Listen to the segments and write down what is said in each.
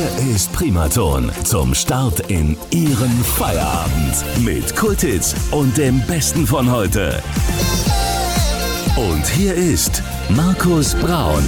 Hier ist Primaton zum Start in Ihren Feierabend mit Kultitz und dem Besten von heute. Und hier ist Markus Braun.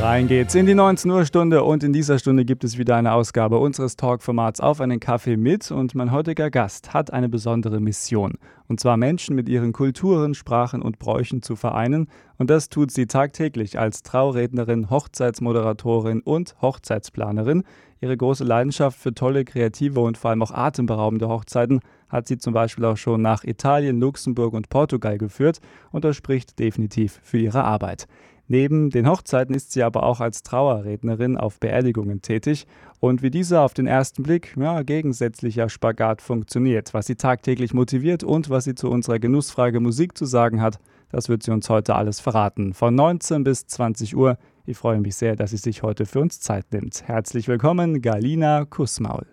Rein geht's in die 19 Uhr Stunde und in dieser Stunde gibt es wieder eine Ausgabe unseres Talkformats auf einen Kaffee mit und mein heutiger Gast hat eine besondere Mission und zwar Menschen mit ihren Kulturen, Sprachen und Bräuchen zu vereinen und das tut sie tagtäglich als Traurednerin, Hochzeitsmoderatorin und Hochzeitsplanerin. Ihre große Leidenschaft für tolle, kreative und vor allem auch atemberaubende Hochzeiten hat sie zum Beispiel auch schon nach Italien, Luxemburg und Portugal geführt und das spricht definitiv für ihre Arbeit. Neben den Hochzeiten ist sie aber auch als Trauerrednerin auf Beerdigungen tätig und wie dieser auf den ersten Blick ja, gegensätzlicher Spagat funktioniert, was sie tagtäglich motiviert und was sie zu unserer Genussfrage Musik zu sagen hat, das wird sie uns heute alles verraten. Von 19 bis 20 Uhr. Ich freue mich sehr, dass sie sich heute für uns Zeit nimmt. Herzlich willkommen, Galina Kussmaul.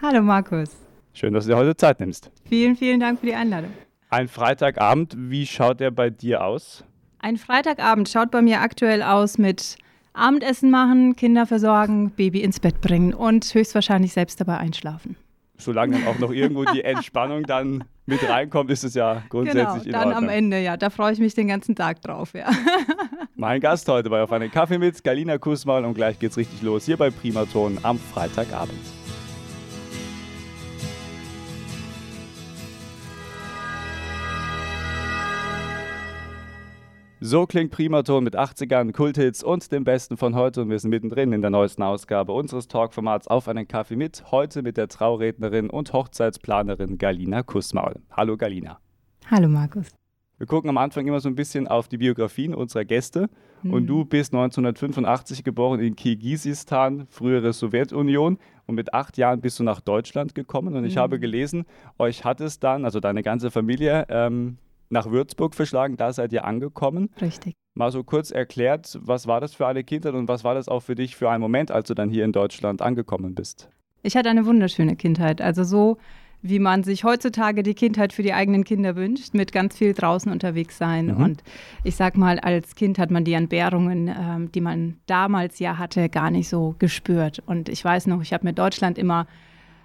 Hallo Markus. Schön, dass du dir heute Zeit nimmst. Vielen, vielen Dank für die Einladung. Ein Freitagabend, wie schaut der bei dir aus? Ein Freitagabend schaut bei mir aktuell aus mit Abendessen machen, Kinder versorgen, Baby ins Bett bringen und höchstwahrscheinlich selbst dabei einschlafen. Solange dann auch noch irgendwo die Entspannung dann mit reinkommt, ist es ja grundsätzlich genau, dann am Ende, ja. Da freue ich mich den ganzen Tag drauf, ja. Mein Gast heute bei Auf einen Kaffee mit Galina Kussmal und gleich geht's richtig los hier bei Primaton am Freitagabend. So klingt Primaton mit 80ern, Kulthits und dem Besten von heute und wir sind mittendrin in der neuesten Ausgabe unseres Talkformats Auf einen Kaffee mit, heute mit der Traurednerin und Hochzeitsplanerin Galina Kussmaul. Hallo Galina. Hallo Markus. Wir gucken am Anfang immer so ein bisschen auf die Biografien unserer Gäste mhm. und du bist 1985 geboren in Kirgisistan, frühere Sowjetunion und mit acht Jahren bist du nach Deutschland gekommen und ich mhm. habe gelesen, euch hat es dann, also deine ganze Familie, ähm, nach Würzburg verschlagen, da seid ihr angekommen. Richtig. Mal so kurz erklärt, was war das für eine Kindheit und was war das auch für dich für einen Moment, als du dann hier in Deutschland angekommen bist? Ich hatte eine wunderschöne Kindheit. Also so, wie man sich heutzutage die Kindheit für die eigenen Kinder wünscht, mit ganz viel draußen unterwegs sein. Mhm. Und ich sag mal, als Kind hat man die Entbehrungen, ähm, die man damals ja hatte, gar nicht so gespürt. Und ich weiß noch, ich habe mir Deutschland immer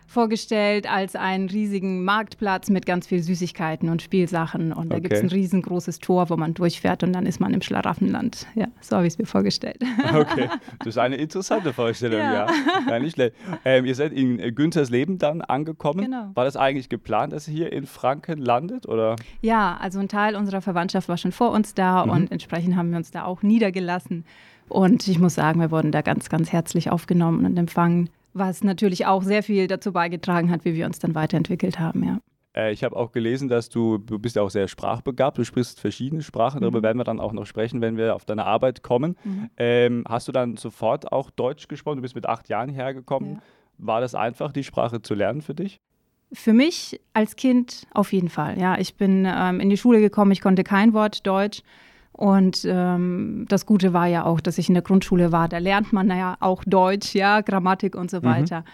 vorgestellt als einen riesigen Marktplatz mit ganz viel Süßigkeiten und Spielsachen. Und da okay. gibt es ein riesengroßes Tor, wo man durchfährt und dann ist man im Schlaraffenland. Ja, so habe ich es mir vorgestellt. Okay, das ist eine interessante Vorstellung, ja. ja. ja nicht schlecht. Ähm, ihr seid in Günthers Leben dann angekommen. Genau. War das eigentlich geplant, dass ihr hier in Franken landet? Oder? Ja, also ein Teil unserer Verwandtschaft war schon vor uns da mhm. und entsprechend haben wir uns da auch niedergelassen. Und ich muss sagen, wir wurden da ganz, ganz herzlich aufgenommen und empfangen was natürlich auch sehr viel dazu beigetragen hat, wie wir uns dann weiterentwickelt haben, ja. Äh, ich habe auch gelesen, dass du, du bist ja auch sehr sprachbegabt, du sprichst verschiedene Sprachen, darüber mhm. werden wir dann auch noch sprechen, wenn wir auf deine Arbeit kommen. Mhm. Ähm, hast du dann sofort auch Deutsch gesprochen? Du bist mit acht Jahren hergekommen. Ja. War das einfach, die Sprache zu lernen für dich? Für mich als Kind auf jeden Fall. Ja, ich bin ähm, in die Schule gekommen, ich konnte kein Wort Deutsch. Und ähm, das Gute war ja auch, dass ich in der Grundschule war. Da lernt man ja auch Deutsch, ja, Grammatik und so mhm. weiter. Mhm.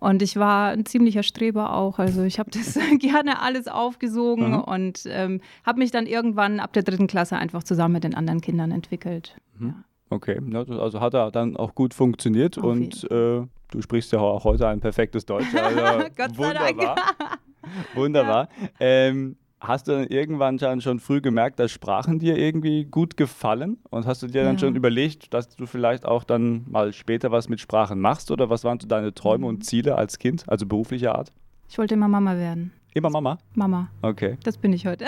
Und ich war ein ziemlicher Streber auch. Also ich habe das gerne alles aufgesogen mhm. und ähm, habe mich dann irgendwann ab der dritten Klasse einfach zusammen mit den anderen Kindern entwickelt. Mhm. Ja. Okay, also hat er dann auch gut funktioniert Auf und äh, du sprichst ja auch heute ein perfektes Deutsch. Also Gott sei wunderbar. Dank. wunderbar. Ja. Ähm, Hast du dann irgendwann schon, schon früh gemerkt, dass Sprachen dir irgendwie gut gefallen? Und hast du dir dann schon überlegt, dass du vielleicht auch dann mal später was mit Sprachen machst? Oder was waren so deine Träume und mhm. Ziele als Kind, also beruflicher Art? Ich wollte immer Mama werden. Immer Mama? Mama. Okay. Das bin ich heute.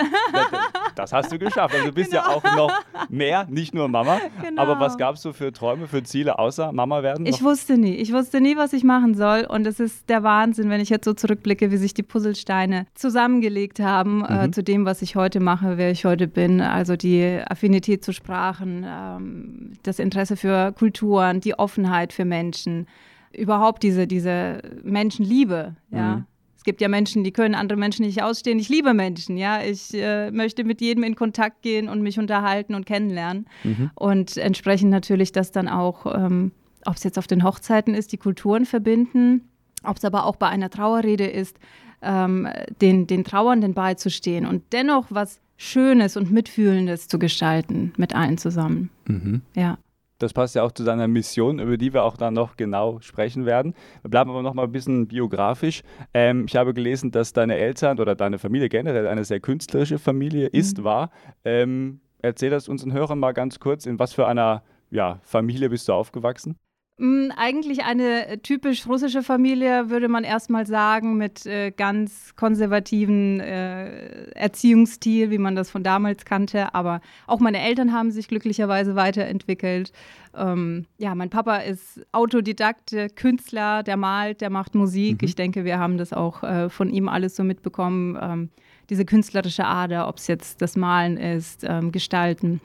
Das hast du geschafft. Also du bist genau. ja auch noch mehr, nicht nur Mama. Genau. Aber was gab es so für Träume, für Ziele, außer Mama werden? Ich wusste nie. Ich wusste nie, was ich machen soll. Und es ist der Wahnsinn, wenn ich jetzt so zurückblicke, wie sich die Puzzlesteine zusammengelegt haben äh, mhm. äh, zu dem, was ich heute mache, wer ich heute bin. Also die Affinität zu Sprachen, ähm, das Interesse für Kulturen, die Offenheit für Menschen überhaupt diese, diese Menschenliebe, ja. Mhm. Es gibt ja Menschen, die können andere Menschen nicht ausstehen. Ich liebe Menschen, ja. Ich äh, möchte mit jedem in Kontakt gehen und mich unterhalten und kennenlernen. Mhm. Und entsprechend natürlich das dann auch, ähm, ob es jetzt auf den Hochzeiten ist, die Kulturen verbinden, ob es aber auch bei einer Trauerrede ist, ähm, den, den Trauernden beizustehen und dennoch was Schönes und Mitfühlendes zu gestalten mit allen zusammen. Mhm. Ja. Das passt ja auch zu deiner Mission, über die wir auch dann noch genau sprechen werden. Wir bleiben aber noch mal ein bisschen biografisch. Ähm, ich habe gelesen, dass deine Eltern oder deine Familie generell eine sehr künstlerische Familie ist, mhm. war. Ähm, erzähl das unseren Hörern mal ganz kurz, in was für einer ja, Familie bist du aufgewachsen? Mm, eigentlich eine äh, typisch russische Familie, würde man erstmal sagen, mit äh, ganz konservativen äh, Erziehungsstil, wie man das von damals kannte. Aber auch meine Eltern haben sich glücklicherweise weiterentwickelt. Ähm, ja, mein Papa ist Autodidakt, Künstler, der malt, der macht Musik. Mhm. Ich denke, wir haben das auch äh, von ihm alles so mitbekommen. Ähm, diese künstlerische Ader, ob es jetzt das Malen ist, ähm, Gestalten.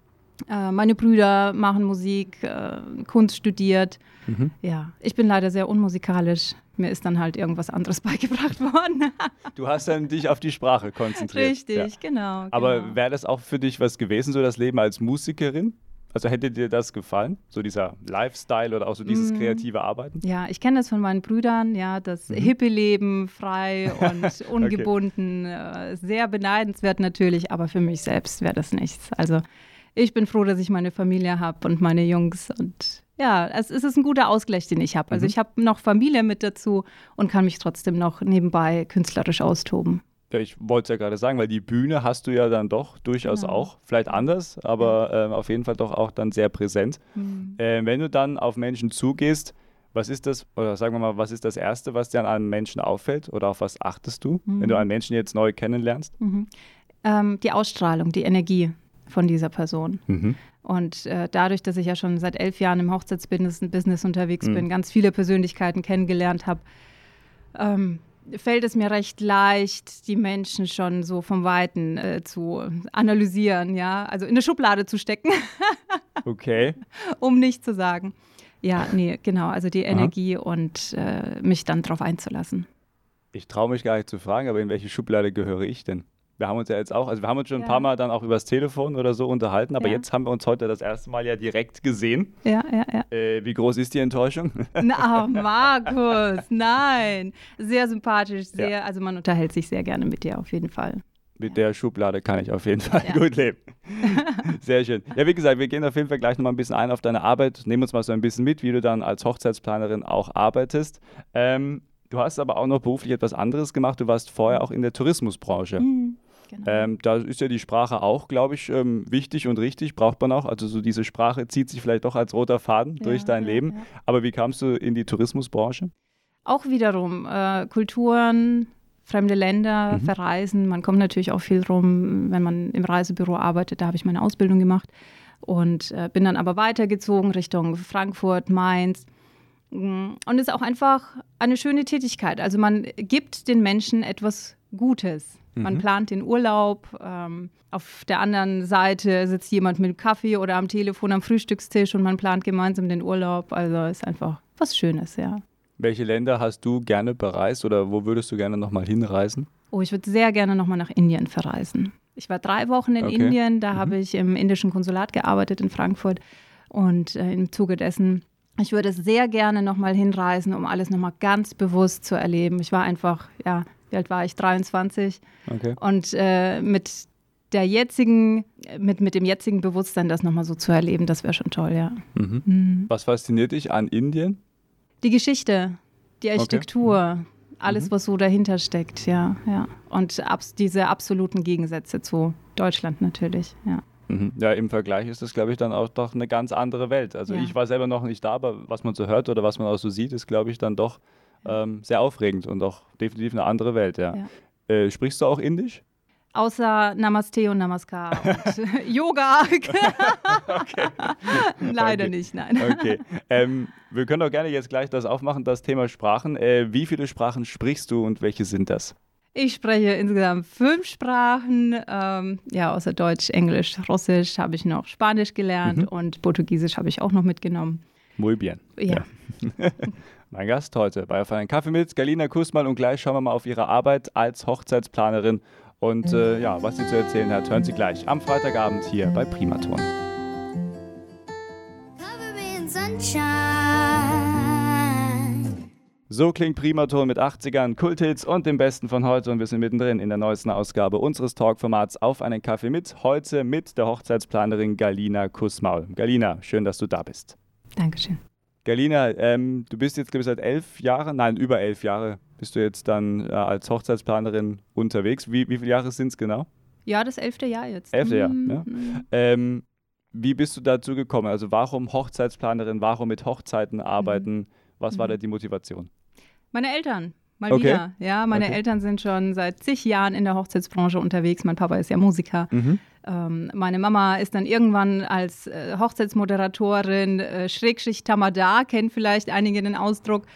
Äh, meine Brüder machen Musik, äh, Kunst studiert. Mhm. Ja, ich bin leider sehr unmusikalisch. Mir ist dann halt irgendwas anderes beigebracht worden. du hast dann dich auf die Sprache konzentriert. Richtig, ja. genau. Aber genau. wäre das auch für dich was gewesen, so das Leben als Musikerin? Also hätte dir das gefallen? So dieser Lifestyle oder auch so dieses mm. kreative Arbeiten? Ja, ich kenne das von meinen Brüdern, ja, das mhm. Hippie-Leben, frei und ungebunden, okay. äh, sehr beneidenswert natürlich, aber für mich selbst wäre das nichts. Also ich bin froh, dass ich meine Familie habe und meine Jungs und ja, es ist ein guter Ausgleich, den ich habe. Also mhm. ich habe noch Familie mit dazu und kann mich trotzdem noch nebenbei künstlerisch austoben. Ja, ich wollte es ja gerade sagen, weil die Bühne hast du ja dann doch durchaus genau. auch, vielleicht anders, aber ja. äh, auf jeden Fall doch auch dann sehr präsent. Mhm. Äh, wenn du dann auf Menschen zugehst, was ist das, oder sagen wir mal, was ist das Erste, was dir an einem Menschen auffällt oder auf was achtest du, mhm. wenn du einen Menschen jetzt neu kennenlernst? Mhm. Ähm, die Ausstrahlung, die Energie von dieser Person. Mhm. Und äh, dadurch, dass ich ja schon seit elf Jahren im Hochzeitsbusiness unterwegs mhm. bin, ganz viele Persönlichkeiten kennengelernt habe, ähm, fällt es mir recht leicht, die Menschen schon so vom Weiten äh, zu analysieren, ja, also in eine Schublade zu stecken. okay. Um nicht zu sagen. Ja, nee, genau, also die Energie Aha. und äh, mich dann darauf einzulassen. Ich traue mich gar nicht zu fragen, aber in welche Schublade gehöre ich denn? Wir haben uns ja jetzt auch, also wir haben uns schon ja. ein paar Mal dann auch übers Telefon oder so unterhalten, aber ja. jetzt haben wir uns heute das erste Mal ja direkt gesehen. Ja, ja, ja. Äh, wie groß ist die Enttäuschung? Na, Markus, nein. Sehr sympathisch, sehr, ja. also man unterhält sich sehr gerne mit dir auf jeden Fall. Mit der Schublade kann ich auf jeden Fall gut leben. Sehr schön. Ja, wie gesagt, wir gehen auf jeden Fall gleich nochmal ein bisschen ein auf deine Arbeit. Nehmen uns mal so ein bisschen mit, wie du dann als Hochzeitsplanerin auch arbeitest. Ähm, du hast aber auch noch beruflich etwas anderes gemacht. Du warst vorher auch in der Tourismusbranche. Mhm. Genau. Ähm, da ist ja die Sprache auch, glaube ich, ähm, wichtig und richtig, braucht man auch. Also so diese Sprache zieht sich vielleicht doch als roter Faden ja, durch dein ja, Leben. Ja. Aber wie kamst du in die Tourismusbranche? Auch wiederum äh, Kulturen, fremde Länder, mhm. verreisen. Man kommt natürlich auch viel rum, wenn man im Reisebüro arbeitet. Da habe ich meine Ausbildung gemacht und äh, bin dann aber weitergezogen Richtung Frankfurt, Mainz. Mm, und es ist auch einfach eine schöne Tätigkeit. Also man gibt den Menschen etwas Gutes. Man mhm. plant den Urlaub. Ähm, auf der anderen Seite sitzt jemand mit Kaffee oder am Telefon am Frühstückstisch und man plant gemeinsam den Urlaub. Also ist einfach was Schönes, ja. Welche Länder hast du gerne bereist oder wo würdest du gerne nochmal hinreisen? Oh, ich würde sehr gerne nochmal nach Indien verreisen. Ich war drei Wochen in okay. Indien, da mhm. habe ich im indischen Konsulat gearbeitet in Frankfurt und äh, im Zuge dessen ich würde sehr gerne nochmal hinreisen, um alles nochmal ganz bewusst zu erleben. Ich war einfach, ja, wie alt war ich? 23. Okay. Und äh, mit der jetzigen, mit, mit dem jetzigen Bewusstsein das nochmal so zu erleben, das wäre schon toll, ja. Mhm. Mhm. Was fasziniert dich an Indien? Die Geschichte, die Architektur, okay. mhm. alles, was so dahinter steckt, ja, ja. Und abs diese absoluten Gegensätze zu Deutschland natürlich, ja. Mhm. Ja, im Vergleich ist das, glaube ich, dann auch doch eine ganz andere Welt. Also ja. ich war selber noch nicht da, aber was man so hört oder was man auch so sieht, ist, glaube ich, dann doch ähm, sehr aufregend und auch definitiv eine andere Welt, ja. ja. Äh, sprichst du auch Indisch? Außer Namaste und Namaskar und Yoga. okay. Leider okay. nicht, nein. Okay. Ähm, wir können auch gerne jetzt gleich das aufmachen, das Thema Sprachen. Äh, wie viele Sprachen sprichst du und welche sind das? Ich spreche insgesamt fünf Sprachen, ähm, ja, außer Deutsch, Englisch, Russisch habe ich noch Spanisch gelernt mhm. und Portugiesisch habe ich auch noch mitgenommen. Muy bien. Ja. ja. Mein Gast heute bei Auf einen Kaffee mit Galina Kusmal und gleich schauen wir mal auf ihre Arbeit als Hochzeitsplanerin und äh, ja, was sie zu erzählen hat, hören Sie gleich am Freitagabend hier bei Primaton. So klingt Primaton mit 80ern, Kulthits und dem Besten von heute und wir sind mittendrin in der neuesten Ausgabe unseres Talkformats Auf einen Kaffee mit. Heute mit der Hochzeitsplanerin Galina Kussmaul. Galina, schön, dass du da bist. Dankeschön. Galina, ähm, du bist jetzt, glaube ich, seit elf Jahren, nein, über elf Jahre bist du jetzt dann äh, als Hochzeitsplanerin unterwegs. Wie, wie viele Jahre sind es genau? Ja, das elfte Jahr jetzt. Elfte Jahr, mhm. ja. Ähm, wie bist du dazu gekommen? Also warum Hochzeitsplanerin, warum mit Hochzeiten arbeiten? Mhm. Was war mhm. da die Motivation? Meine Eltern. Mal okay. wieder. Ja, meine okay. Eltern sind schon seit zig Jahren in der Hochzeitsbranche unterwegs. Mein Papa ist ja Musiker. Mhm. Ähm, meine Mama ist dann irgendwann als äh, Hochzeitsmoderatorin, äh, Schrägschicht Tamada, kennt vielleicht einige den Ausdruck,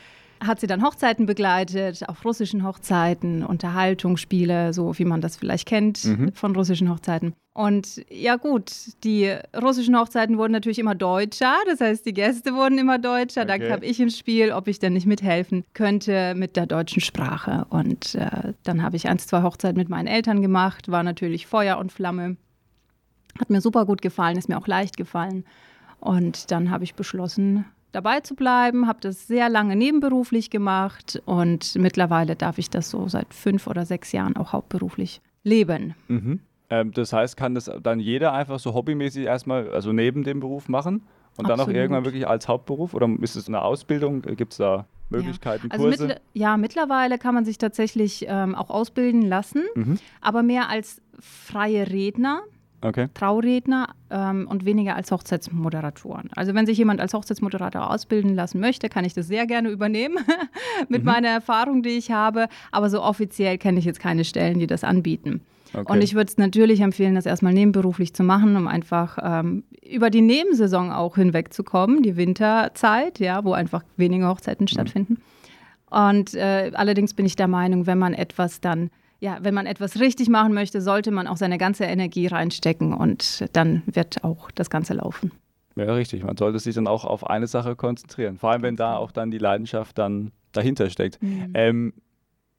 hat sie dann Hochzeiten begleitet, auf russischen Hochzeiten, Unterhaltungsspiele, so wie man das vielleicht kennt mhm. von russischen Hochzeiten. Und ja gut, die russischen Hochzeiten wurden natürlich immer deutscher, das heißt, die Gäste wurden immer deutscher. Okay. Da kam ich ins Spiel, ob ich denn nicht mithelfen könnte mit der deutschen Sprache. Und äh, dann habe ich eins, zwei Hochzeiten mit meinen Eltern gemacht, war natürlich Feuer und Flamme. Hat mir super gut gefallen, ist mir auch leicht gefallen. Und dann habe ich beschlossen, dabei zu bleiben, habe das sehr lange nebenberuflich gemacht und mittlerweile darf ich das so seit fünf oder sechs Jahren auch hauptberuflich leben. Mhm. Ähm, das heißt, kann das dann jeder einfach so hobbymäßig erstmal, also neben dem Beruf machen und Absolut. dann auch irgendwann wirklich als Hauptberuf oder ist es eine Ausbildung? Gibt es da Möglichkeiten, ja. Also Kurse? Mit, ja, mittlerweile kann man sich tatsächlich ähm, auch ausbilden lassen, mhm. aber mehr als freie Redner okay. Trauredner ähm, und weniger als Hochzeitsmoderatoren. Also wenn sich jemand als Hochzeitsmoderator ausbilden lassen möchte, kann ich das sehr gerne übernehmen mit mhm. meiner Erfahrung, die ich habe. Aber so offiziell kenne ich jetzt keine Stellen, die das anbieten. Okay. Und ich würde es natürlich empfehlen, das erstmal nebenberuflich zu machen, um einfach ähm, über die Nebensaison auch hinwegzukommen, die Winterzeit, ja, wo einfach weniger Hochzeiten mhm. stattfinden. Und äh, allerdings bin ich der Meinung, wenn man etwas dann ja, wenn man etwas richtig machen möchte, sollte man auch seine ganze Energie reinstecken und dann wird auch das Ganze laufen. Ja, richtig. Man sollte sich dann auch auf eine Sache konzentrieren. Vor allem, wenn da auch dann die Leidenschaft dann dahinter steckt. Mhm. Ähm,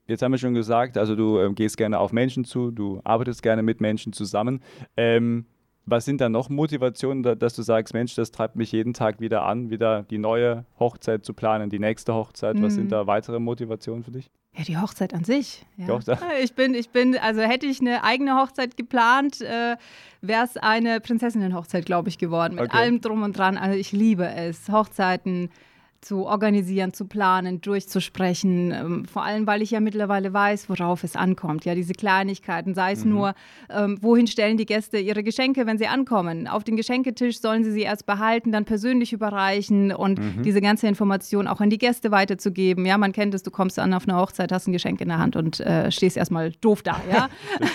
jetzt haben wir schon gesagt, also du ähm, gehst gerne auf Menschen zu, du arbeitest gerne mit Menschen zusammen. Ähm, was sind da noch Motivationen, dass du sagst, Mensch, das treibt mich jeden Tag wieder an, wieder die neue Hochzeit zu planen, die nächste Hochzeit? Mhm. Was sind mhm. da weitere Motivationen für dich? Ja, die Hochzeit an sich. Ja. Hochzeit. Ich bin, ich bin, also hätte ich eine eigene Hochzeit geplant, äh, wäre es eine Prinzessinnenhochzeit, glaube ich, geworden. Mit okay. allem drum und dran. Also ich liebe es. Hochzeiten, zu organisieren, zu planen, durchzusprechen. Ähm, vor allem, weil ich ja mittlerweile weiß, worauf es ankommt. Ja, diese Kleinigkeiten, sei es mhm. nur, ähm, wohin stellen die Gäste ihre Geschenke, wenn sie ankommen. Auf den Geschenketisch sollen sie sie erst behalten, dann persönlich überreichen und mhm. diese ganze Information auch an die Gäste weiterzugeben. Ja, man kennt es, du kommst an auf eine Hochzeit, hast ein Geschenk in der Hand und äh, stehst erstmal doof da. Ja? das,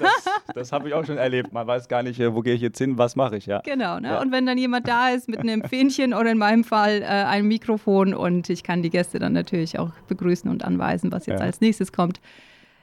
das, das habe ich auch schon erlebt. Man weiß gar nicht, äh, wo gehe ich jetzt hin, was mache ich. Ja? Genau. Ne? Ja. Und wenn dann jemand da ist mit einem Fähnchen oder in meinem Fall äh, einem Mikro, Mikrofon und ich kann die Gäste dann natürlich auch begrüßen und anweisen, was jetzt ja. als nächstes kommt.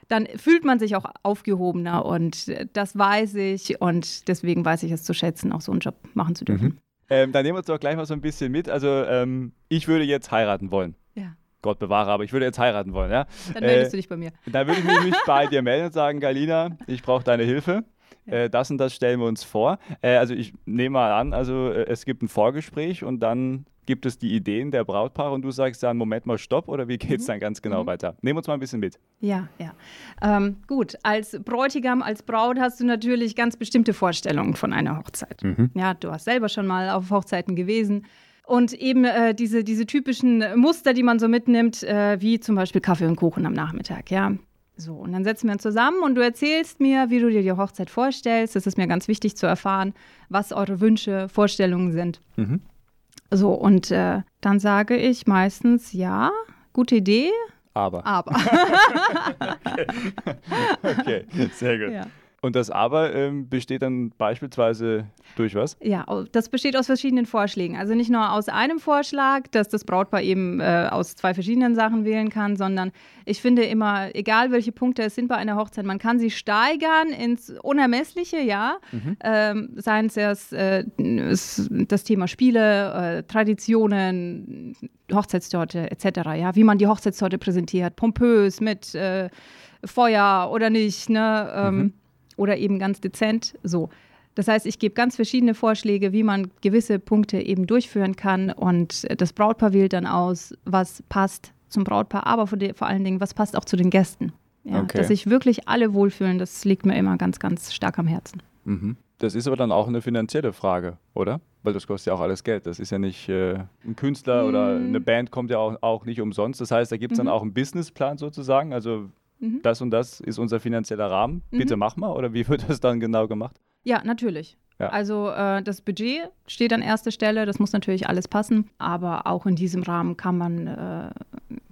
Dann fühlt man sich auch aufgehobener und das weiß ich und deswegen weiß ich es zu schätzen, auch so einen Job machen zu dürfen. Mhm. Ähm, dann nehmen wir uns doch gleich mal so ein bisschen mit. Also ähm, ich würde jetzt heiraten wollen. Ja. Gott bewahre, aber ich würde jetzt heiraten wollen, ja? Dann meldest äh, du dich bei mir. Dann würde ich mich bei dir melden und sagen, Galina, ich brauche deine Hilfe. Äh, das und das stellen wir uns vor. Äh, also ich nehme mal an, also äh, es gibt ein Vorgespräch und dann gibt es die Ideen der Brautpaare und du sagst dann, Moment mal, stopp oder wie geht es mhm. dann ganz genau mhm. weiter? Nehmen wir uns mal ein bisschen mit. Ja, ja. Ähm, gut, als Bräutigam, als Braut hast du natürlich ganz bestimmte Vorstellungen von einer Hochzeit. Mhm. Ja, du hast selber schon mal auf Hochzeiten gewesen. Und eben äh, diese, diese typischen Muster, die man so mitnimmt, äh, wie zum Beispiel Kaffee und Kuchen am Nachmittag, ja. So, und dann setzen wir uns zusammen und du erzählst mir, wie du dir die Hochzeit vorstellst. Das ist mir ganz wichtig zu erfahren, was eure Wünsche, Vorstellungen sind. Mhm. So, und äh, dann sage ich meistens, ja, gute Idee. Aber. Aber. okay. okay, sehr gut. Ja. Und das Aber ähm, besteht dann beispielsweise durch was? Ja, das besteht aus verschiedenen Vorschlägen. Also nicht nur aus einem Vorschlag, dass das Brautpaar eben äh, aus zwei verschiedenen Sachen wählen kann, sondern ich finde immer, egal welche Punkte es sind bei einer Hochzeit, man kann sie steigern ins Unermessliche, ja. Mhm. Ähm, seien es erst, äh, das Thema Spiele, äh, Traditionen, Hochzeitstorte etc., ja, wie man die Hochzeitstorte präsentiert, pompös mit äh, Feuer oder nicht, ne? Ähm, mhm oder eben ganz dezent so. Das heißt, ich gebe ganz verschiedene Vorschläge, wie man gewisse Punkte eben durchführen kann und das Brautpaar wählt dann aus, was passt zum Brautpaar, aber vor, vor allen Dingen, was passt auch zu den Gästen. Ja, okay. Dass sich wirklich alle wohlfühlen, das liegt mir immer ganz, ganz stark am Herzen. Mhm. Das ist aber dann auch eine finanzielle Frage, oder? weil das kostet ja auch alles Geld. Das ist ja nicht äh, ein Künstler mm. oder eine Band kommt ja auch, auch nicht umsonst. Das heißt, da gibt es mhm. dann auch einen Businessplan sozusagen. Also mhm. das und das ist unser finanzieller Rahmen. Mhm. Bitte mach mal. Oder wie wird das dann genau gemacht? Ja, natürlich. Ja. Also äh, das Budget steht an erster Stelle, das muss natürlich alles passen, aber auch in diesem Rahmen kann man, äh,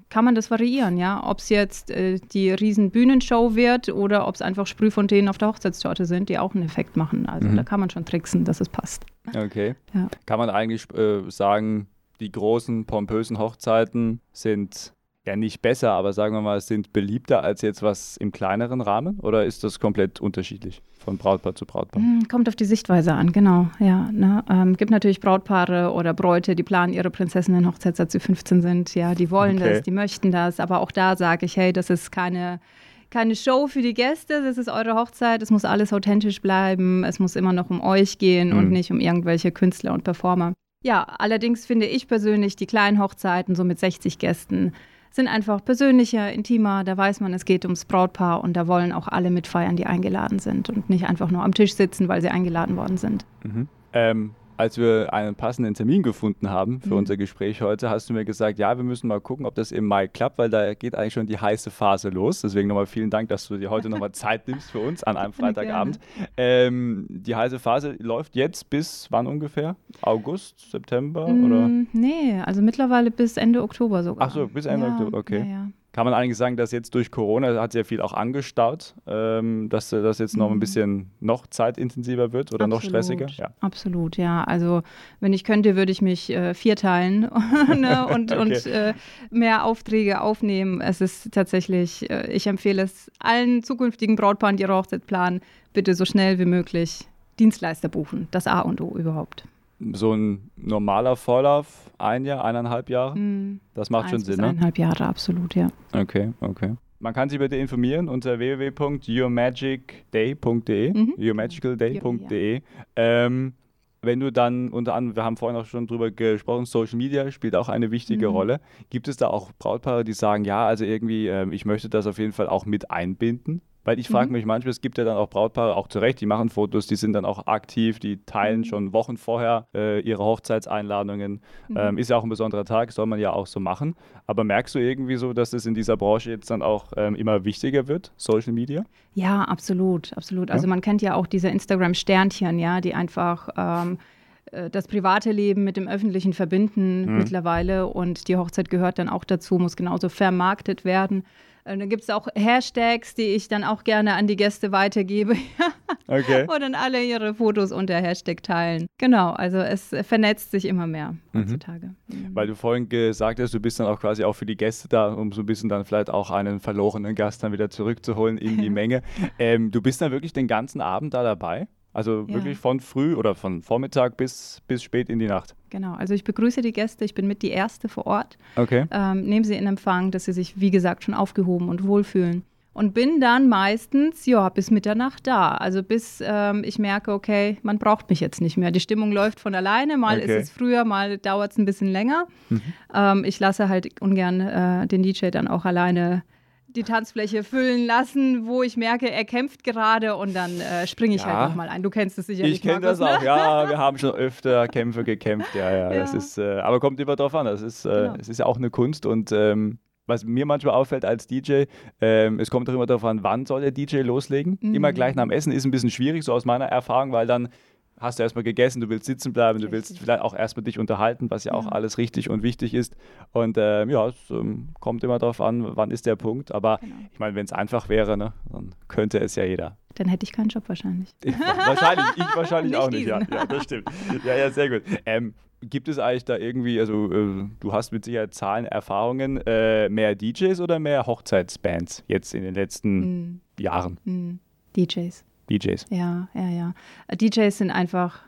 kann man das variieren, ja. Ob es jetzt äh, die riesen Bühnenshow wird oder ob es einfach Sprühfontänen auf der Hochzeitstorte sind, die auch einen Effekt machen. Also mhm. da kann man schon tricksen, dass es passt. Okay. Ja. Kann man eigentlich äh, sagen, die großen, pompösen Hochzeiten sind ja nicht besser, aber sagen wir mal, sind beliebter als jetzt was im kleineren Rahmen oder ist das komplett unterschiedlich von Brautpaar zu Brautpaar? Hm, kommt auf die Sichtweise an, genau. Ja, ne? ähm, gibt natürlich Brautpaare oder Bräute, die planen ihre Prinzessinnen-Hochzeit, seit sie 15 sind. Ja, die wollen okay. das, die möchten das, aber auch da sage ich, hey, das ist keine keine Show für die Gäste, das ist eure Hochzeit, es muss alles authentisch bleiben, es muss immer noch um euch gehen mhm. und nicht um irgendwelche Künstler und Performer. Ja, allerdings finde ich persönlich die kleinen Hochzeiten, so mit 60 Gästen, sind einfach persönlicher, intimer. Da weiß man, es geht ums Brautpaar und da wollen auch alle mitfeiern, die eingeladen sind und nicht einfach nur am Tisch sitzen, weil sie eingeladen worden sind. Mhm. Ähm, als wir einen passenden Termin gefunden haben für mhm. unser Gespräch heute, hast du mir gesagt, ja, wir müssen mal gucken, ob das im Mai klappt, weil da geht eigentlich schon die heiße Phase los. Deswegen nochmal vielen Dank, dass du dir heute nochmal Zeit nimmst für uns an einem Freitagabend. Ähm, die heiße Phase läuft jetzt bis wann ungefähr? August, September mm, oder? Nee, also mittlerweile bis Ende Oktober sogar. Ach so, bis Ende ja, Oktober, okay. Ja, ja kann man eigentlich sagen, dass jetzt durch Corona hat sehr viel auch angestaut, ähm, dass das jetzt noch ein mhm. bisschen noch zeitintensiver wird oder Absolut. noch stressiger? Ja. Absolut, ja. Also wenn ich könnte, würde ich mich äh, vierteilen ne? und, okay. und äh, mehr Aufträge aufnehmen. Es ist tatsächlich, äh, ich empfehle es allen zukünftigen Brautpaaren, die ihre Hochzeit planen, bitte so schnell wie möglich Dienstleister buchen. Das A und O überhaupt so ein normaler Vorlauf, ein Jahr, eineinhalb Jahre? Mm. Das macht schon Sinn, ne? Eineinhalb Jahre, absolut, ja. Okay, okay. Man kann sich bitte informieren unter www.yourmagicday.de, mhm. yourmagicalday.de. Ähm, wenn du dann unter anderem, wir haben vorhin auch schon drüber gesprochen, Social Media spielt auch eine wichtige mhm. Rolle. Gibt es da auch Brautpaare, die sagen, ja, also irgendwie, äh, ich möchte das auf jeden Fall auch mit einbinden? Weil ich frage mhm. mich manchmal, es gibt ja dann auch Brautpaare, auch zu Recht, die machen Fotos, die sind dann auch aktiv, die teilen mhm. schon Wochen vorher äh, ihre Hochzeitseinladungen. Mhm. Ähm, ist ja auch ein besonderer Tag, soll man ja auch so machen. Aber merkst du irgendwie so, dass es in dieser Branche jetzt dann auch ähm, immer wichtiger wird, Social Media? Ja, absolut, absolut. Also ja? man kennt ja auch diese Instagram-Sternchen, ja, die einfach ähm, äh, das private Leben mit dem öffentlichen verbinden mhm. mittlerweile und die Hochzeit gehört dann auch dazu, muss genauso vermarktet werden. Und dann gibt es auch Hashtags, die ich dann auch gerne an die Gäste weitergebe. okay. Wo dann alle ihre Fotos unter Hashtag teilen. Genau, also es vernetzt sich immer mehr mhm. heutzutage. Mhm. Weil du vorhin gesagt hast, du bist dann auch quasi auch für die Gäste da, um so ein bisschen dann vielleicht auch einen verlorenen Gast dann wieder zurückzuholen in die Menge. Ähm, du bist dann wirklich den ganzen Abend da dabei? Also ja. wirklich von früh oder von Vormittag bis, bis spät in die Nacht. Genau, also ich begrüße die Gäste, ich bin mit die Erste vor Ort. Okay. Ähm, nehme sie in Empfang, dass sie sich, wie gesagt, schon aufgehoben und wohlfühlen. Und bin dann meistens, ja, bis Mitternacht da. Also bis ähm, ich merke, okay, man braucht mich jetzt nicht mehr. Die Stimmung läuft von alleine. Mal okay. ist es früher, mal dauert es ein bisschen länger. Mhm. Ähm, ich lasse halt ungern äh, den DJ dann auch alleine die Tanzfläche füllen lassen, wo ich merke, er kämpft gerade und dann äh, springe ich halt ja. halt nochmal ein. Du kennst es sicherlich. Ich kenne das ne? auch, ja. Wir haben schon öfter Kämpfe gekämpft, ja, ja. ja. Das ist, äh, aber kommt immer drauf an. Das ist, äh, genau. Es ist ja auch eine Kunst und ähm, was mir manchmal auffällt als DJ, ähm, es kommt auch immer darauf an, wann soll der DJ loslegen. Mhm. Immer gleich nach dem Essen ist ein bisschen schwierig, so aus meiner Erfahrung, weil dann hast du erstmal gegessen, du willst sitzen bleiben, du willst vielleicht auch erstmal dich unterhalten, was ja, ja. auch alles richtig und wichtig ist. Und ähm, ja, es ähm, kommt immer darauf an, wann ist der Punkt. Aber genau. ich meine, wenn es einfach wäre, ne, dann könnte es ja jeder. Dann hätte ich keinen Job wahrscheinlich. wahrscheinlich, ich wahrscheinlich nicht auch nicht. Ja, ja, das stimmt. Ja, ja, sehr gut. Ähm, gibt es eigentlich da irgendwie, also äh, du hast mit Sicherheit Zahlen, Erfahrungen, äh, mehr DJs oder mehr Hochzeitsbands jetzt in den letzten mm. Jahren? Mm. DJs. DJs. Ja, ja, ja. DJs sind einfach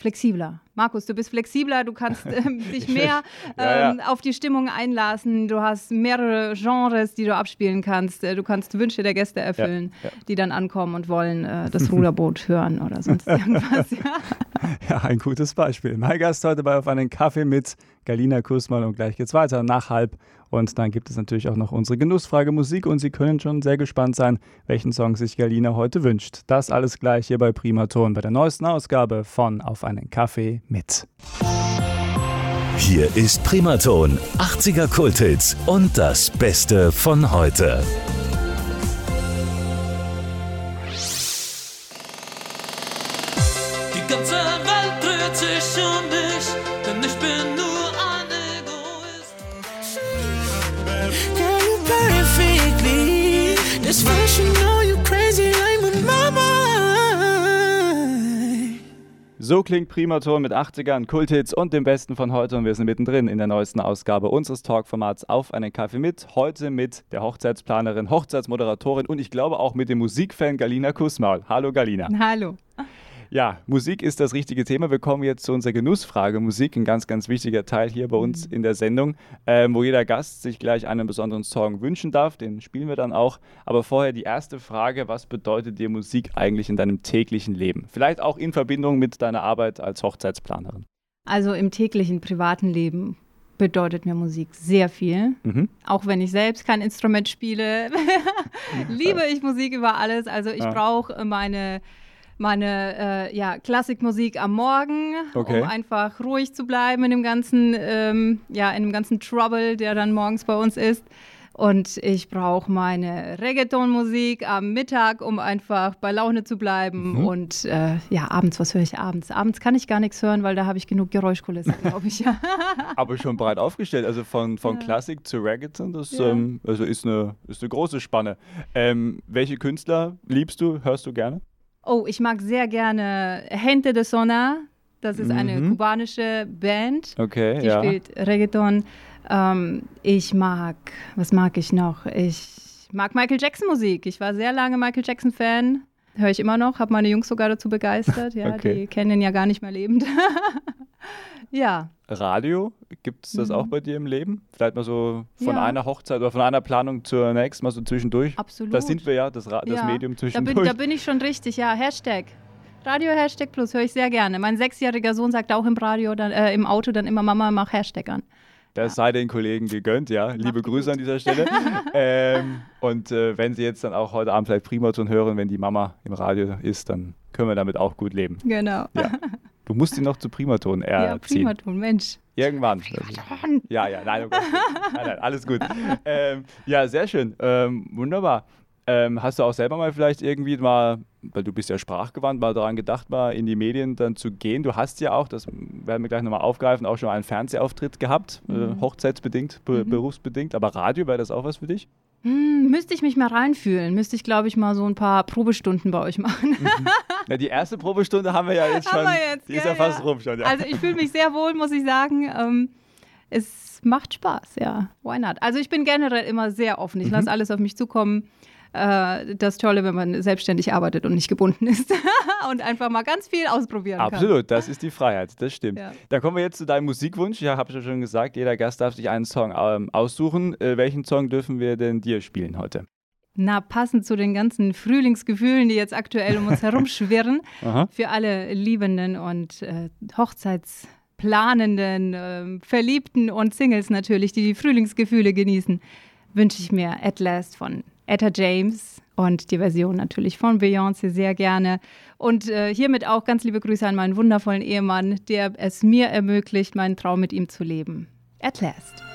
flexibler. Markus, du bist flexibler, du kannst ähm, dich mehr ähm, ja, auf die Stimmung einlassen, du hast mehrere Genres, die du abspielen kannst, äh, du kannst Wünsche der Gäste erfüllen, ja, die dann ankommen und wollen äh, das Ruderboot hören oder sonst irgendwas. ja, ein gutes Beispiel. Mein Gast heute bei Auf einen Kaffee mit Galina Kussmann und gleich geht's weiter nach halb. Und dann gibt es natürlich auch noch unsere Genussfrage Musik und Sie können schon sehr gespannt sein, welchen Song sich Galina heute wünscht. Das alles gleich hier bei Primaton bei der neuesten Ausgabe von Auf einen Kaffee mit. Hier ist Primaton, 80er Kulthits und das Beste von heute. So klingt Primaton mit 80ern, Kulthits und dem Besten von heute und wir sind mittendrin in der neuesten Ausgabe unseres Talkformats Auf einen Kaffee mit. Heute mit der Hochzeitsplanerin, Hochzeitsmoderatorin und ich glaube auch mit dem Musikfan Galina Kussmaul. Hallo Galina. Hallo. Ja, Musik ist das richtige Thema. Wir kommen jetzt zu unserer Genussfrage. Musik, ein ganz, ganz wichtiger Teil hier bei uns in der Sendung, ähm, wo jeder Gast sich gleich einen besonderen Song wünschen darf. Den spielen wir dann auch. Aber vorher die erste Frage: Was bedeutet dir Musik eigentlich in deinem täglichen Leben? Vielleicht auch in Verbindung mit deiner Arbeit als Hochzeitsplanerin. Also im täglichen privaten Leben bedeutet mir Musik sehr viel. Mhm. Auch wenn ich selbst kein Instrument spiele, liebe ich Musik über alles. Also ich Ja. brauche meine, meine äh, ja, Klassikmusik am Morgen, Okay. um einfach ruhig zu bleiben in dem ganzen, ähm, ja, in dem ganzen Trouble, der dann morgens bei uns ist. Und ich brauche meine Reggaeton-Musik am Mittag, um einfach bei Laune zu bleiben. Mhm. Und äh, ja, abends, was höre ich abends? Abends kann ich gar nichts hören, weil da habe ich genug Geräuschkulisse, glaube ich. Ja. Aber schon breit aufgestellt. Also von, von Klassik zu Reggaeton, das Ja. ähm, also ist, eine, ist eine große Spanne. Ähm, welche Künstler liebst du, hörst du gerne? Oh, ich mag sehr gerne Gente de Sona. Das ist eine Mhm. kubanische Band. Okay, Die ja. spielt Reggaeton. Ähm, ich mag, was mag ich noch? Ich mag Michael Jackson Musik. Ich war sehr lange Michael Jackson Fan. Höre ich immer noch, habe meine Jungs sogar dazu begeistert. Ja, Okay. die kennen ihn ja gar nicht mehr lebend. ja, Radio, gibt es das Mhm. auch bei dir im Leben? Vielleicht mal so von Ja. einer Hochzeit oder von einer Planung zur nächsten, mal so zwischendurch? absolut. Das sind wir ja, das, Ra das Ja, Medium da bin, zwischendurch. da bin ich schon richtig, ja. Hashtag. Radio Hashtag Plus höre ich sehr gerne. Mein sechsjähriger Sohn sagt auch im Radio, dann, äh, im Auto dann immer, Mama, mach Hashtag an. Das sei den Kollegen gegönnt, ja. Liebe Grüße gut. an dieser Stelle. ähm, und äh, wenn Sie jetzt dann auch heute Abend vielleicht Primaton hören, wenn die Mama im Radio ist, dann können wir damit auch gut leben. Genau. Ja. Du musst ihn noch zu Primaton Ja, erziehen. Primaton, Mensch. Irgendwann. Ja, ja, nein, Willen. nein, nein, alles gut. Ähm, ja, sehr schön. Ähm, wunderbar. Ähm, hast du auch selber mal vielleicht irgendwie mal, weil du bist ja sprachgewandt, mal daran gedacht, mal in die Medien dann zu gehen? Du hast ja auch, das werden wir gleich nochmal aufgreifen, auch schon einen Fernsehauftritt gehabt, äh, hochzeitsbedingt, be berufsbedingt. Aber Radio, wäre das auch was für dich? Hm, müsste ich mich mal reinfühlen. Müsste ich, glaube ich, mal so ein paar Probestunden bei euch machen. Ja, die erste Probestunde haben wir ja jetzt schon. Jetzt, die ist gell, ja fast ja. rum schon. Ja. Also ich fühle mich sehr wohl, muss ich sagen. Ähm, es macht Spaß, ja. Why not? Also ich bin generell immer sehr offen. Ich Mhm. lasse alles auf mich zukommen. Äh, das Tolle, wenn man selbstständig arbeitet und nicht gebunden ist und einfach mal ganz viel ausprobieren kann. Absolut, das ist die Freiheit, das stimmt. Ja. Dann kommen wir jetzt zu deinem Musikwunsch. Ich habe ja schon gesagt, jeder Gast darf sich einen Song ähm, aussuchen. Äh, welchen Song dürfen wir denn dir spielen heute? Na, passend zu den ganzen Frühlingsgefühlen, die jetzt aktuell um uns herum schwirren, Aha. für alle Liebenden und äh, Hochzeitsplanenden, ähm, Verliebten und Singles natürlich, die die Frühlingsgefühle genießen, wünsche ich mir At Last von Etta James und die Version natürlich von Beyoncé sehr gerne. Und äh, hiermit auch ganz liebe Grüße an meinen wundervollen Ehemann, der es mir ermöglicht, meinen Traum mit ihm zu leben. At Last.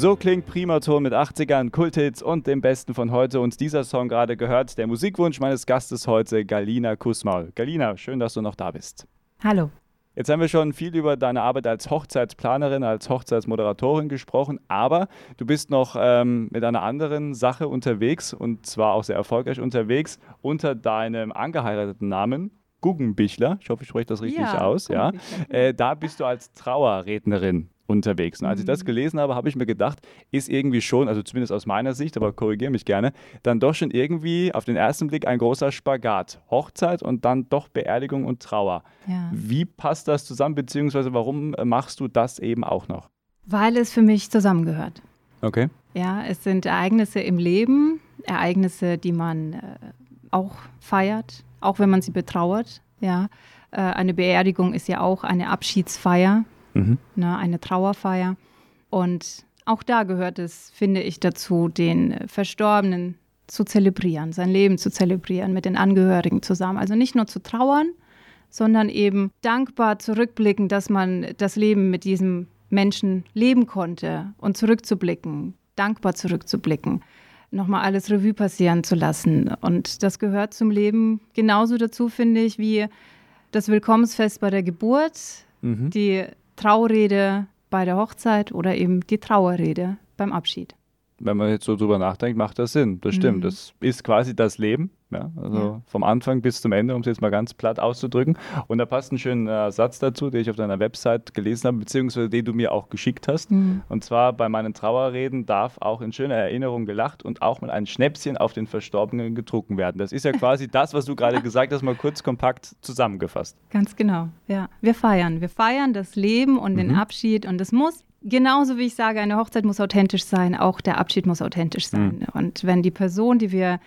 So klingt Primaton mit 80ern, Kulthits und dem Besten von heute. Und dieser Song gerade gehört der Musikwunsch meines Gastes heute, Galina Kussmaul. Galina, schön, dass du noch da bist. Hallo. Jetzt haben wir schon viel über deine Arbeit als Hochzeitsplanerin, als Hochzeitsmoderatorin gesprochen, aber du bist noch ähm, mit einer anderen Sache unterwegs und zwar auch sehr erfolgreich unterwegs unter deinem angeheirateten Namen Guggenbichler. Ich hoffe, ich spreche das richtig Ja, aus. Ja. Äh, da bist du als Trauerrednerin unterwegs. Und als ich Mhm. das gelesen habe, habe ich mir gedacht, ist irgendwie schon, also zumindest aus meiner Sicht, aber korrigiere mich gerne, dann doch schon irgendwie auf den ersten Blick ein großer Spagat. Hochzeit und dann doch Beerdigung und Trauer. Ja. Wie passt das zusammen, beziehungsweise warum machst du das eben auch noch? Weil es für mich zusammengehört. Okay. Ja, es sind Ereignisse im Leben, Ereignisse, die man äh, auch feiert, auch wenn man sie betrauert. Ja, äh, eine Beerdigung ist ja auch eine Abschiedsfeier, Mhm. ne, eine Trauerfeier. Und auch da gehört es, finde ich, dazu, den Verstorbenen zu zelebrieren, sein Leben zu zelebrieren, mit den Angehörigen zusammen. Also nicht nur zu trauern, sondern eben dankbar zurückblicken, dass man das Leben mit diesem Menschen leben konnte und zurückzublicken, dankbar zurückzublicken, nochmal alles Revue passieren zu lassen. Und das gehört zum Leben genauso dazu, finde ich, wie das Willkommensfest bei der Geburt, Mhm. die Traurede bei der Hochzeit oder eben die Trauerrede beim Abschied. Wenn man jetzt so drüber nachdenkt, macht das Sinn. Das stimmt. Mhm. Das ist quasi das Leben. Ja? Also Ja. vom Anfang bis zum Ende, um es jetzt mal ganz platt auszudrücken. Und da passt ein schöner Satz dazu, den ich auf deiner Website gelesen habe, beziehungsweise den du mir auch geschickt hast. Mhm. Und zwar bei meinen Trauerreden darf auch in schöner Erinnerung gelacht und auch mal ein Schnäpschen auf den Verstorbenen getrunken werden. Das ist ja quasi das, was du gerade gesagt hast, mal kurz kompakt zusammengefasst. Ganz genau, ja. Wir feiern. Wir feiern das Leben und den Mhm. Abschied und es muss, genauso wie ich sage, eine Hochzeit muss authentisch sein, auch der Abschied muss authentisch sein. Und wenn die Person, die wir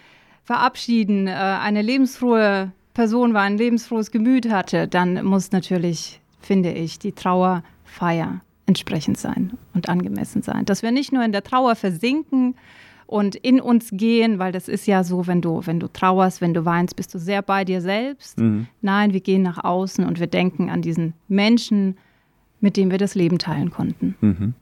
verabschieden, äh, eine lebensfrohe Person war, ein lebensfrohes Gemüt hatte, dann muss natürlich, finde ich, die Trauerfeier entsprechend sein und angemessen sein. Dass wir nicht nur in der Trauer versinken, und in uns gehen, weil das ist ja so, wenn du, wenn du trauerst, wenn du weinst, bist du sehr bei dir selbst. Mhm. Nein, wir gehen nach außen und wir denken an diesen Menschen, mit dem wir das Leben teilen konnten. Mhm.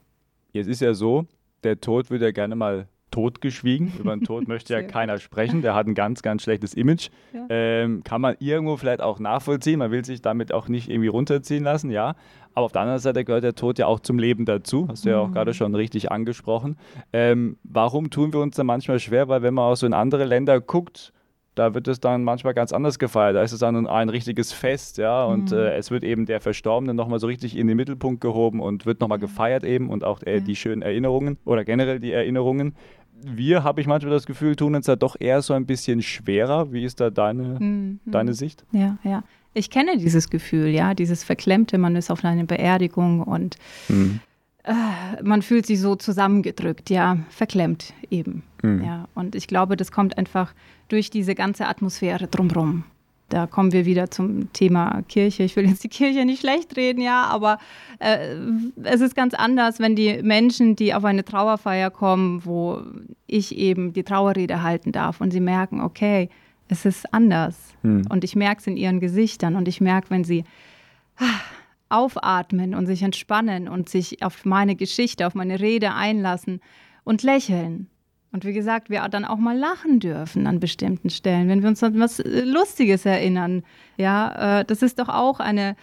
Jetzt ist ja so, der Tod wird ja gerne mal totgeschwiegen. Über den Tod möchte ja keiner sprechen. Der hat ein ganz, ganz schlechtes Image. Ja. Ähm, kann man irgendwo vielleicht auch nachvollziehen. Man will sich damit auch nicht irgendwie runterziehen lassen, ja. Aber auf der anderen Seite gehört der Tod ja auch zum Leben dazu. Hast du ja auch Mhm. gerade schon richtig angesprochen. Ähm, warum tun wir uns da manchmal schwer? Weil wenn man auch so in andere Länder guckt, da wird es dann manchmal ganz anders gefeiert. Da ist es dann ein richtiges Fest, ja, und Mhm. äh, es wird eben der Verstorbene nochmal so richtig in den Mittelpunkt gehoben und wird nochmal gefeiert eben und auch äh, Ja. die schönen Erinnerungen oder generell die Erinnerungen. Wir, habe ich manchmal das Gefühl, tun uns da doch eher so ein bisschen schwerer. Wie ist da deine, Mhm. deine Sicht? Ja, ja. Ich kenne dieses Gefühl, ja, dieses Verklemmte, man ist auf einer Beerdigung und Mhm. äh, man fühlt sich so zusammengedrückt, ja, verklemmt eben. Mhm. Ja, und ich glaube, das kommt einfach durch diese ganze Atmosphäre drumherum. Da kommen wir wieder zum Thema Kirche. Ich will jetzt die Kirche nicht schlecht reden, ja, aber äh, es ist ganz anders, wenn die Menschen, die auf eine Trauerfeier kommen, wo ich eben die Trauerrede halten darf und sie merken, okay, es ist anders. Mhm. Und ich merke es in ihren Gesichtern und ich merke, wenn sie ah, aufatmen und sich entspannen und sich auf meine Geschichte, auf meine Rede einlassen und lächeln. Und wie gesagt, wir dann auch mal lachen dürfen an bestimmten Stellen, wenn wir uns an was äh, Lustiges erinnern. Ja, äh, das ist doch auch eine,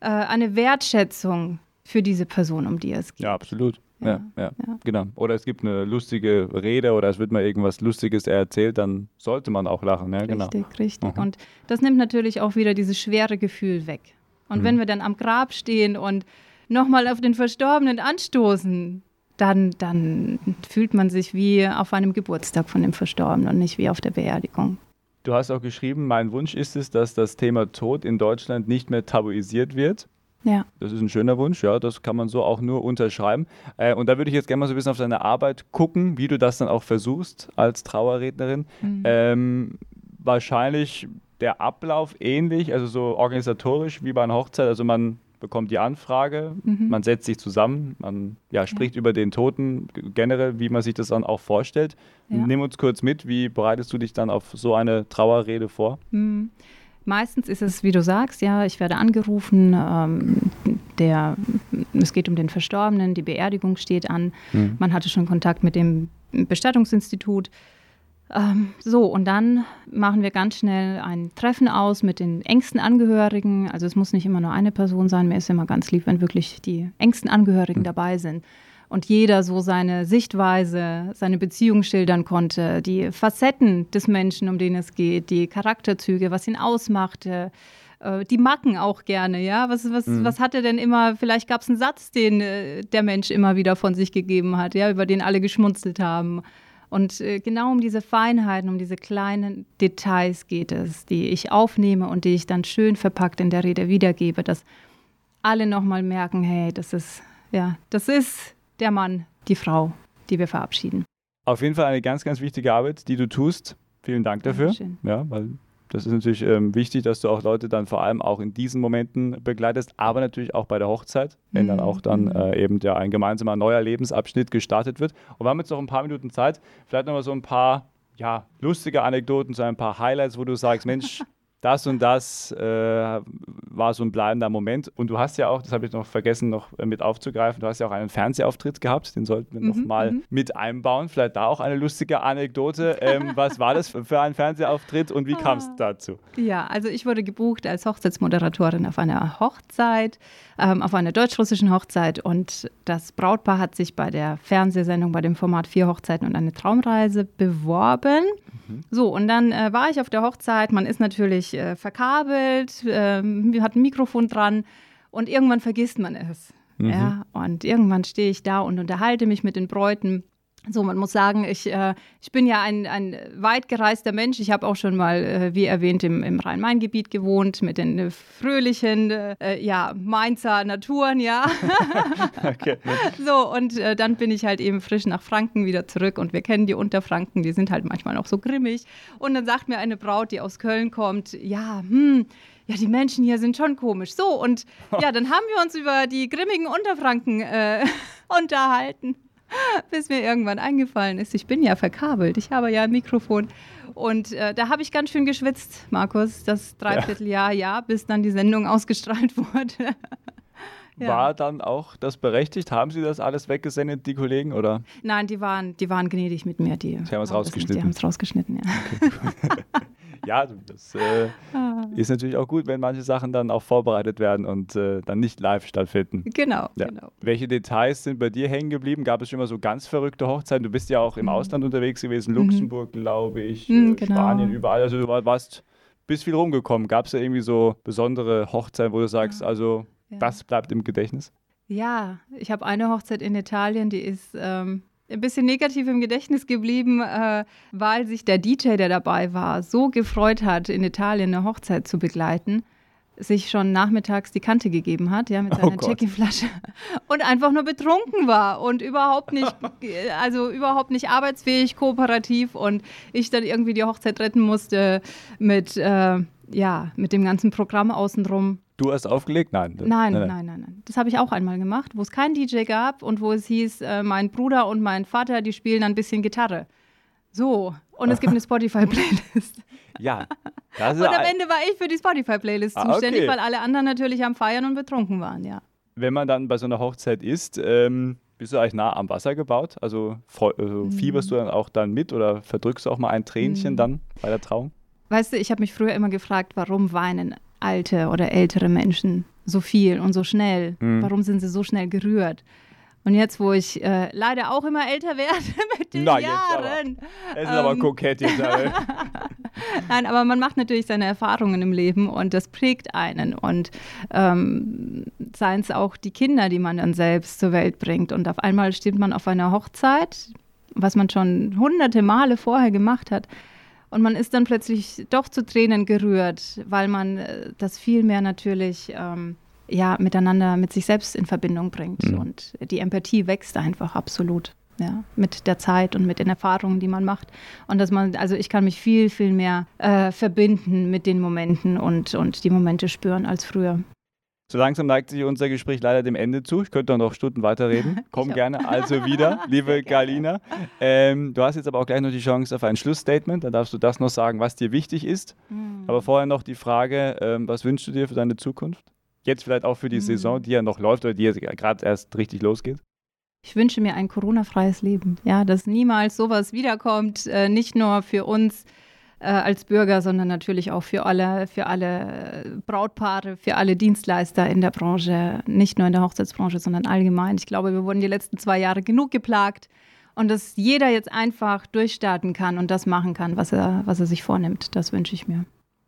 äh, eine Wertschätzung für diese Person, um die es geht. Ja, absolut. Ja, Ja, ja, genau. Oder es gibt eine lustige Rede oder es wird mal irgendwas Lustiges erzählt, dann sollte man auch lachen. Ja, genau. Richtig, richtig. Mhm. Und das nimmt natürlich auch wieder dieses schwere Gefühl weg. Und Mhm. wenn wir dann am Grab stehen und nochmal auf den Verstorbenen anstoßen, dann, dann fühlt man sich wie auf einem Geburtstag von dem Verstorbenen und nicht wie auf der Beerdigung. Du hast auch geschrieben, mein Wunsch ist es, dass das Thema Tod in Deutschland nicht mehr tabuisiert wird. Ja. Das ist ein schöner Wunsch, ja, das kann man so auch nur unterschreiben. Äh, und da würde ich jetzt gerne mal so ein bisschen auf deine Arbeit gucken, wie du das dann auch versuchst als Trauerrednerin. Mhm. Ähm, wahrscheinlich der Ablauf ähnlich, also so organisatorisch wie bei einer Hochzeit. Also man bekommt die Anfrage, Mhm. man setzt sich zusammen, man ja, spricht über den Toten generell, wie man sich das dann auch vorstellt. Ja. Nimm uns kurz mit, wie bereitest du dich dann auf so eine Trauerrede vor? Mhm. Meistens ist es, wie du sagst, ja, ich werde angerufen, ähm, der, es geht um den Verstorbenen, die Beerdigung steht an, Mhm. man hatte schon Kontakt mit dem Bestattungsinstitut. Ähm, so, und dann machen wir ganz schnell ein Treffen aus mit den engsten Angehörigen. Also es muss nicht immer nur eine Person sein, mir ist immer ganz lieb, wenn wirklich die engsten Angehörigen Mhm. dabei sind. Und jeder so seine Sichtweise, seine Beziehung schildern konnte, die Facetten des Menschen, um den es geht, die Charakterzüge, was ihn ausmachte, äh, die Macken auch gerne, ja. Was, was, Mhm. was hat er denn immer, vielleicht gab es einen Satz, den äh, der Mensch immer wieder von sich gegeben hat, ja, über den alle geschmunzelt haben. Und äh, genau um diese Feinheiten, um diese kleinen Details geht es, die ich aufnehme und die ich dann schön verpackt in der Rede wiedergebe, dass alle nochmal merken, hey, das ist, ja, das ist der Mann, die Frau, die wir verabschieden. Auf jeden Fall eine ganz, ganz wichtige Arbeit, die du tust. Vielen Dank dafür. Dankeschön. Ja, weil das ist natürlich ähm, wichtig, dass du auch Leute dann vor allem auch in diesen Momenten begleitest, aber natürlich auch bei der Hochzeit, wenn dann Mhm. auch dann Mhm. äh, eben ja ein gemeinsamer neuer Lebensabschnitt gestartet wird. Und wir haben jetzt noch ein paar Minuten Zeit, vielleicht nochmal so ein paar ja, lustige Anekdoten, so ein paar Highlights, wo du sagst, Mensch, das und das äh, war so ein bleibender Moment. Und du hast ja auch, das habe ich noch vergessen, noch äh, mit aufzugreifen, du hast ja auch einen Fernsehauftritt gehabt, den sollten wir Mhm, nochmal mhm. mit einbauen. Vielleicht da auch eine lustige Anekdote. Ähm, was war das für ein Fernsehauftritt und wie kam es Ah. dazu? Ja, also ich wurde gebucht als Hochzeitsmoderatorin auf einer Hochzeit, ähm, auf einer deutsch-russischen Hochzeit und das Brautpaar hat sich bei der Fernsehsendung bei dem Format Vier Hochzeiten und eine Traumreise beworben. So, und dann äh, war ich auf der Hochzeit, man ist natürlich äh, verkabelt, ähm, hat ein Mikrofon dran und irgendwann vergisst man es. Ja, und irgendwann stehe ich da und unterhalte mich mit den Bräuten. So, man muss sagen, ich, äh, ich bin ja ein, ein weit gereister Mensch. Ich habe auch schon mal, äh, wie erwähnt, im, im Rhein-Main-Gebiet gewohnt, mit den äh, fröhlichen, äh, ja, Mainzer Naturen, ja. Okay. So, und äh, dann bin ich halt eben frisch nach Franken wieder zurück und wir kennen die Unterfranken, die sind halt manchmal auch so grimmig. Und dann sagt mir eine Braut, die aus Köln kommt, ja, hm, ja, die Menschen hier sind schon komisch. So, und ja, dann haben wir uns über die grimmigen Unterfranken äh, unterhalten, bis mir irgendwann eingefallen ist, ich bin ja verkabelt, ich habe ja ein Mikrofon. Und äh, da habe ich ganz schön geschwitzt, Markus, das Dreivierteljahr, ja, bis dann die Sendung ausgestrahlt wurde. Ja. War dann auch das berechtigt? Haben Sie das alles weggesendet, die Kollegen? Oder? Nein, die waren, die waren gnädig mit mir. Die haben es rausgeschnitten. Die haben es rausgeschnitten, ja. Ja, das äh, Ah. ist natürlich auch gut, wenn manche Sachen dann auch vorbereitet werden und äh, dann nicht live stattfinden. Genau, Ja. genau. Welche Details sind bei dir hängen geblieben? Gab es schon mal so ganz verrückte Hochzeiten? Du bist ja auch im Ausland unterwegs gewesen, Luxemburg, glaube ich, Mhm, äh, genau. Spanien, überall. Also du war- warst, bist viel rumgekommen. Gab es da irgendwie so besondere Hochzeiten, wo du sagst, also Ja. das bleibt im Gedächtnis? Ja, ich habe eine Hochzeit in Italien, die ist ähm, ein bisschen negativ im Gedächtnis geblieben, äh, weil sich der DJ, der dabei war, so gefreut hat, in Italien eine Hochzeit zu begleiten, sich schon nachmittags die Kante gegeben hat, ja, mit Oh seiner Gott. Check-in-Flasche und einfach nur betrunken war und überhaupt nicht, also überhaupt nicht arbeitsfähig, kooperativ und ich dann irgendwie die Hochzeit retten musste mit, äh, ja, mit dem ganzen Programm außenrum. Du hast aufgelegt? Nein. Nein, nein, nein, nein. Das habe ich auch einmal gemacht, wo es keinen DJ gab und wo es hieß, äh, mein Bruder und mein Vater, die spielen ein bisschen Gitarre. So, und es gibt eine Spotify-Playlist. Ja, das ist Und am Ende war ich für die Spotify-Playlist Ah, zuständig, okay. weil alle anderen natürlich am Feiern und betrunken waren, ja. wenn man dann bei so einer Hochzeit ist, ähm, bist du eigentlich nah am Wasser gebaut? Also, also fieberst du dann auch dann mit oder verdrückst du auch mal ein Tränchen Mhm. dann bei der Trauung? Weißt du, ich habe mich früher immer gefragt, warum weinen alte oder ältere Menschen so viel und so schnell? Mhm. Warum sind sie so schnell gerührt? Und jetzt, wo ich äh, leider auch immer älter werde mit den Na, aber. Jahren, Es ist aber Ähm. kokett jetzt. äh. Nein, aber man macht natürlich seine Erfahrungen im Leben und das prägt einen. Und ähm, seien es auch die Kinder, die man dann selbst zur Welt bringt. Und auf einmal steht man auf einer Hochzeit, was man schon hunderte Male vorher gemacht hat. Und man ist dann plötzlich doch zu Tränen gerührt, weil man äh, das viel mehr natürlich ähm, ja, miteinander, mit sich selbst in Verbindung bringt. Mhm. Und die Empathie wächst einfach absolut. Ja, mit der Zeit und mit den Erfahrungen, die man macht. Und dass man, also ich kann mich viel, viel mehr äh, verbinden mit den Momenten und, und die Momente spüren als früher. So langsam neigt sich unser Gespräch leider dem Ende zu. Ich könnte noch Stunden weiterreden. Komm gerne also wieder, liebe. Galina. Ähm, du hast jetzt aber auch gleich noch die Chance auf ein Schlussstatement. Da darfst du das noch sagen, was dir wichtig ist. Mhm. Aber vorher noch die Frage, ähm, was wünschst du dir für deine Zukunft? Jetzt vielleicht auch für die Mhm. Saison, die ja noch läuft oder die jetzt gerade erst richtig losgeht. Ich wünsche mir ein Corona-freies Leben. Ja, dass niemals sowas wiederkommt, äh, nicht nur für uns äh, als Bürger, sondern natürlich auch für alle, für alle äh, Brautpaare, für alle Dienstleister in der Branche, nicht nur in der Hochzeitsbranche, sondern allgemein. Ich glaube, wir wurden die letzten zwei Jahre genug geplagt und dass jeder jetzt einfach durchstarten kann und das machen kann, was er, was er sich vornimmt. Das wünsche ich mir.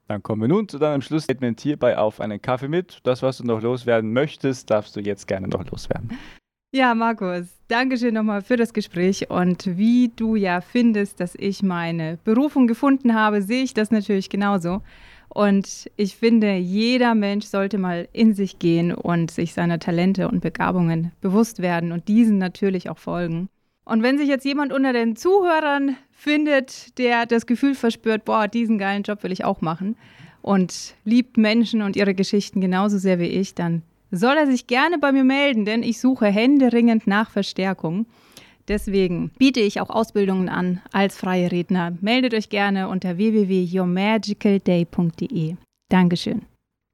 Dann kommen wir nun zu deinem Schlussstatement hierbei auf einen Kaffee mit. Das, was du noch loswerden möchtest, darfst du jetzt gerne noch loswerden. Ja, Markus, Dankeschön nochmal für das Gespräch. Und wie du ja findest, dass ich meine Berufung gefunden habe, sehe ich das natürlich genauso. Und ich finde, jeder Mensch sollte mal in sich gehen und sich seiner Talente und Begabungen bewusst werden und diesen natürlich auch folgen. Und wenn sich jetzt jemand unter den Zuhörern findet, der das Gefühl verspürt, boah, diesen geilen Job will ich auch machen und liebt Menschen und ihre Geschichten genauso sehr wie ich, dann soll er sich gerne bei mir melden, denn ich suche händeringend nach Verstärkung. Deswegen biete ich auch Ausbildungen an als freie Redner. Meldet euch gerne unter www.yourmagicalday.de. Dankeschön.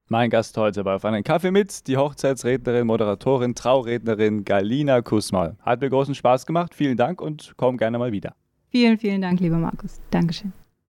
Mein Gast heute bei Auf einen Kaffee mit, die Hochzeitsrednerin, Moderatorin, Traurednerin Galina Kusmal. Hat mir großen Spaß gemacht. Vielen Dank und komm gerne mal wieder. Vielen, vielen Dank, lieber Markus. Dankeschön.